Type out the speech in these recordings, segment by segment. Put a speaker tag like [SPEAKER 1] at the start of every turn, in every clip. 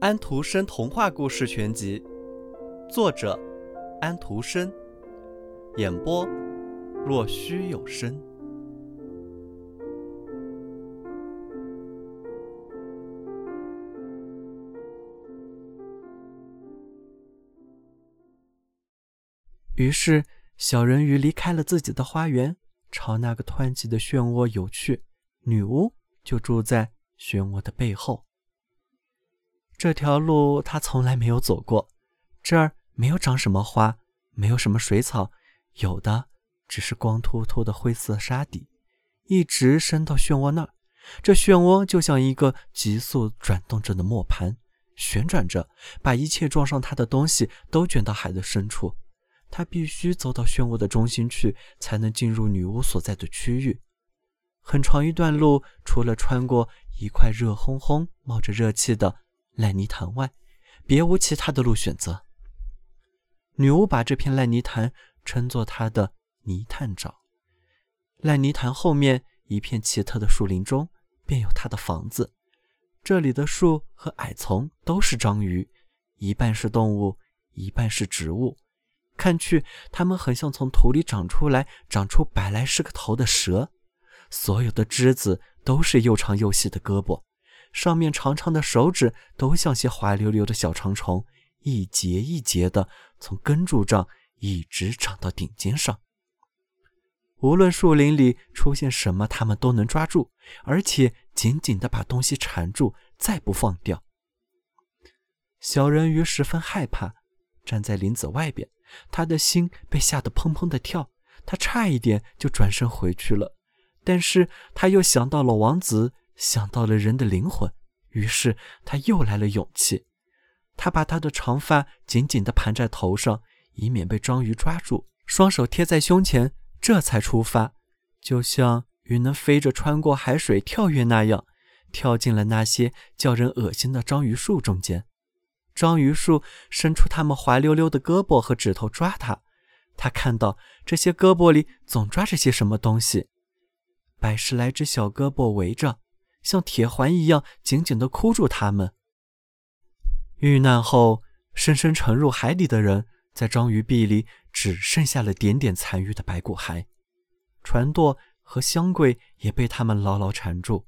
[SPEAKER 1] 安徒生童话故事全集，作者安徒生，演播若虚有声。于是，小人鱼离开了自己的花园，朝那个湍急的漩涡游去。女巫就住在漩涡的背后。这条路他从来没有走过，这儿没有长什么花，没有什么水草，有的只是光秃秃的灰色沙底，一直伸到漩涡那儿。这漩涡就像一个急速转动着的磨盘，旋转着，把一切撞上它的东西都卷到海的深处。他必须走到漩涡的中心去，才能进入女巫所在的区域。很长一段路，除了穿过一块热烘烘、冒着热气的。烂泥潭外，别无其他的路选择。女巫把这片烂泥潭称作她的泥炭沼。烂泥潭后面一片奇特的树林中，便有她的房子。这里的树和矮丛都是章鱼，一半是动物，一半是植物。看去，它们很像从土里长出来、长出百来十个头的蛇。所有的枝子都是又长又细的胳膊。上面长长的手指都像些滑溜溜的小长虫，一节一节的从根柱上一直长到顶尖上。无论树林里出现什么，它们都能抓住，而且紧紧地把东西缠住，再不放掉。小人鱼十分害怕，站在林子外边，他的心被吓得砰砰地跳，他差一点就转身回去了，但是他又想到了王子。想到了人的灵魂，于是他又来了勇气。他把他的长发紧紧地盘在头上，以免被章鱼抓住，双手贴在胸前，这才出发，就像鱼能飞着穿过海水跳跃那样，跳进了那些叫人恶心的章鱼树中间。章鱼树伸出它们滑溜溜的胳膊和指头抓他，他看到这些胳膊里总抓着些什么东西，百十来只小胳膊围着。像铁环一样紧紧地箍住他们。遇难后深深沉入海底的人，在章鱼壁里只剩下了点点残余的白骨骸。船舵和箱柜也被他们牢牢缠住，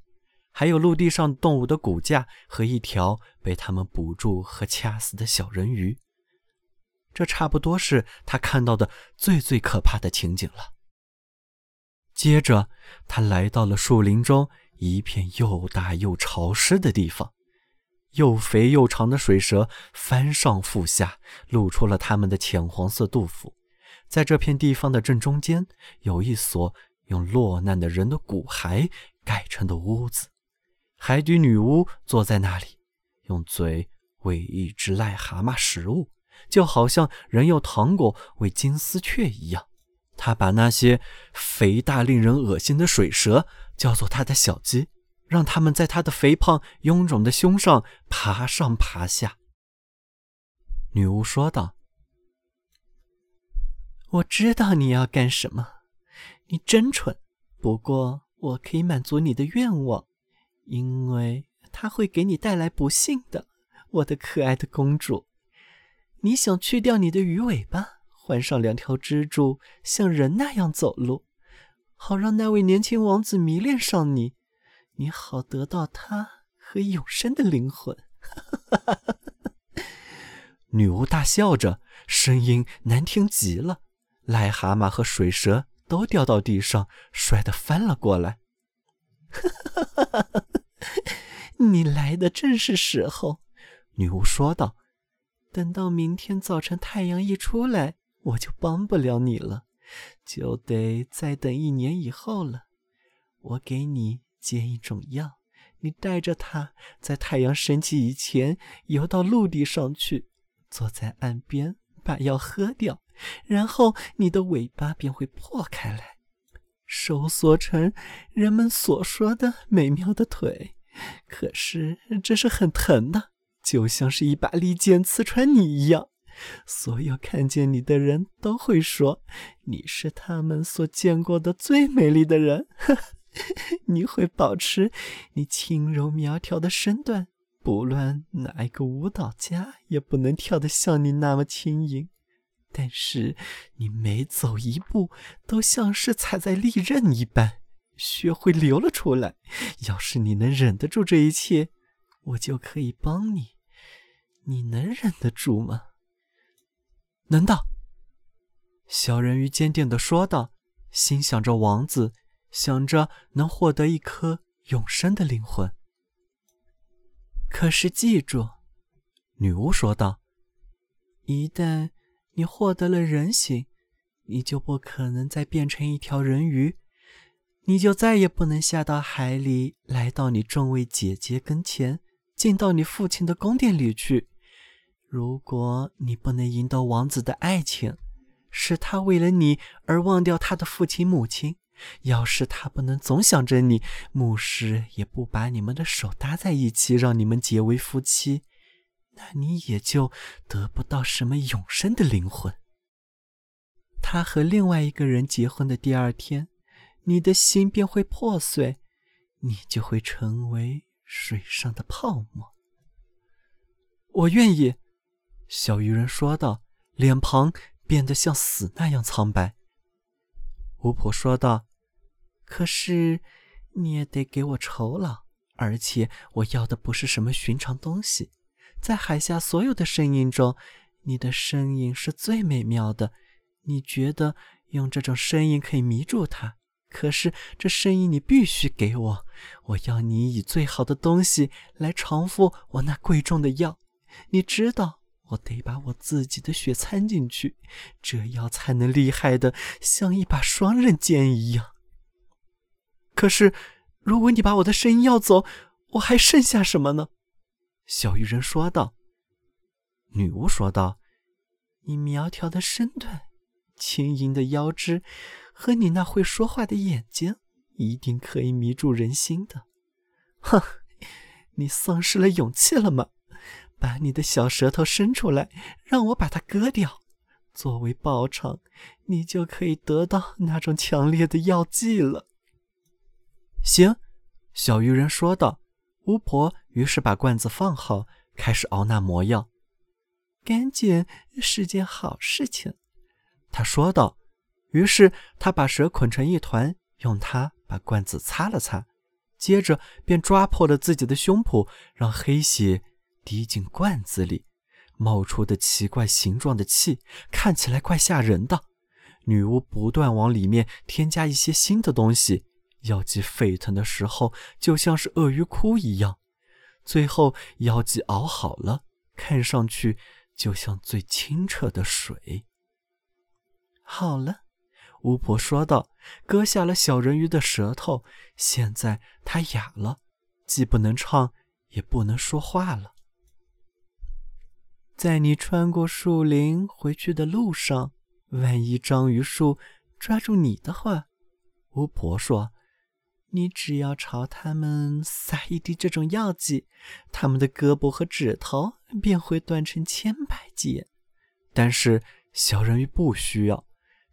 [SPEAKER 1] 还有陆地上动物的骨架和一条被他们捕住和掐死的小人鱼。这差不多是他看到的最最可怕的情景了。接着，他来到了树林中。一片又大又潮湿的地方，又肥又长的水蛇翻上覆下，露出了它们的浅黄色肚腹。在这片地方的正中间，有一所用落难的人的骨骸盖成的屋子。海底女巫坐在那里，用嘴喂一只癞蛤蟆食物，就好像人用糖果喂金丝雀一样。他把那些肥大、令人恶心的水蛇。叫做他的小鸡，让他们在他的肥胖臃肿的胸上爬上爬下。女巫说道：“我知道你要干什么，你真蠢。不过我可以满足你的愿望，因为它会给你带来不幸的，我的可爱的公主。你想去掉你的鱼尾巴，换上两条蜘蛛，像人那样走路。”好让那位年轻王子迷恋上你，你好得到他和永生的灵魂。女巫大笑着，声音难听极了。癞蛤蟆和水蛇都掉到地上，摔得翻了过来。你来的正是时候，女巫说道。等到明天早晨太阳一出来，我就帮不了你了。就得再等一年以后了。我给你煎一种药，你带着它，在太阳升起以前游到陆地上去，坐在岸边把药喝掉，然后你的尾巴便会破开来，收缩成人们所说的美妙的腿。可是这是很疼的，就像是一把利剑刺穿你一样。所有看见你的人都会说，你是他们所见过的最美丽的人。你会保持你轻柔苗条的身段，不论哪一个舞蹈家也不能跳得像你那么轻盈。但是你每走一步都像是踩在利刃一般，血会流了出来。要是你能忍得住这一切，我就可以帮你。你能忍得住吗？
[SPEAKER 2] 难道。小人鱼坚定地说道，心想着王子，想着能获得一颗永生的灵魂。
[SPEAKER 1] 可是记住，
[SPEAKER 2] 女巫说道，
[SPEAKER 1] 一旦……你获得了人形，你就不可能再变成一条人鱼，你就再也不能下到海里，来到你众位姐姐跟前，进到你父亲的宫殿里去。如果你不能赢得王子的爱情，使他为了你而忘掉他的父亲母亲，要是他不能总想着你，牧师也不把你们的手搭在一起，让你们结为夫妻。那你也就得不到什么永生的灵魂。他和另外一个人结婚的第二天，你的心便会破碎，你就会成为水上的泡沫。
[SPEAKER 2] 我愿意，小鱼人说道，脸庞变得像死那样苍白。
[SPEAKER 1] 巫婆说道：“可是你也得给我酬劳，而且我要的不是什么寻常东西。”在海下所有的声音中，你的声音是最美妙的。你觉得用这种声音可以迷住他，可是这声音你必须给我。我要你以最好的东西来偿付我那贵重的药。你知道，我得把我自己的血掺进去，这药才能厉害的像一把双刃剑一样。
[SPEAKER 2] 可是，如果你把我的声音要走，我还剩下什么呢？小鱼人说道：“
[SPEAKER 1] 女巫说道，你苗条的身段、轻盈的腰肢和你那会说话的眼睛，一定可以迷住人心的。哼，你丧失了勇气了吗？把你的小舌头伸出来，让我把它割掉。作为报偿，你就可以得到那种强烈的药剂了。”
[SPEAKER 2] 行，小鱼人说道。巫婆于是把罐子放好，开始熬那魔药。
[SPEAKER 1] 干净是件好事情，
[SPEAKER 2] 她说道。于是她把蛇捆成一团，用它把罐子擦了擦，接着便抓破了自己的胸脯，让黑血滴进罐子里，冒出的奇怪形状的气看起来怪吓人的。女巫不断往里面添加一些新的东西。药剂沸腾的时候，就像是鳄鱼哭一样。最后，药剂熬好了，看上去就像最清澈的水。
[SPEAKER 1] 好了，巫婆说道，割下了小人鱼的舌头。现在它哑了，既不能唱，也不能说话了。在你穿过树林回去的路上，万一章鱼树抓住你的话，巫婆说。你只要朝他们撒一滴这种药剂，他们的胳膊和指头便会断成千百截。
[SPEAKER 2] 但是小人鱼不需要。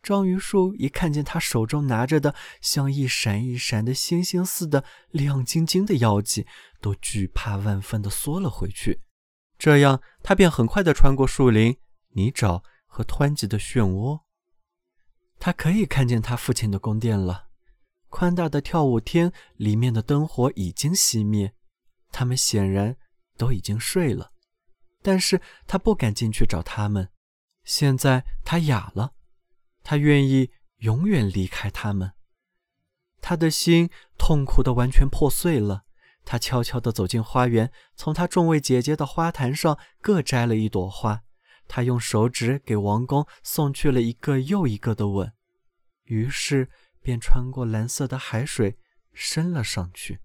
[SPEAKER 2] 章鱼树一看见他手中拿着的像一闪一闪的星星似的亮晶晶的药剂，都惧怕万分的缩了回去。这样，他便很快的穿过树林、泥沼和湍急的漩涡。他可以看见他父亲的宫殿了。宽大的跳舞厅里面的灯火已经熄灭，他们显然都已经睡了。但是他不敢进去找他们。现在他哑了，他愿意永远离开他们。他的心痛苦的完全破碎了。他悄悄地走进花园，从他众位姐姐的花坛上各摘了一朵花。他用手指给王宫送去了一个又一个的吻。于是。便穿过蓝色的海水，升了上去。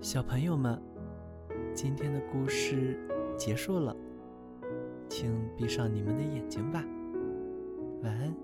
[SPEAKER 1] 小朋友们，今天的故事结束了，请闭上你们的眼睛吧，晚安。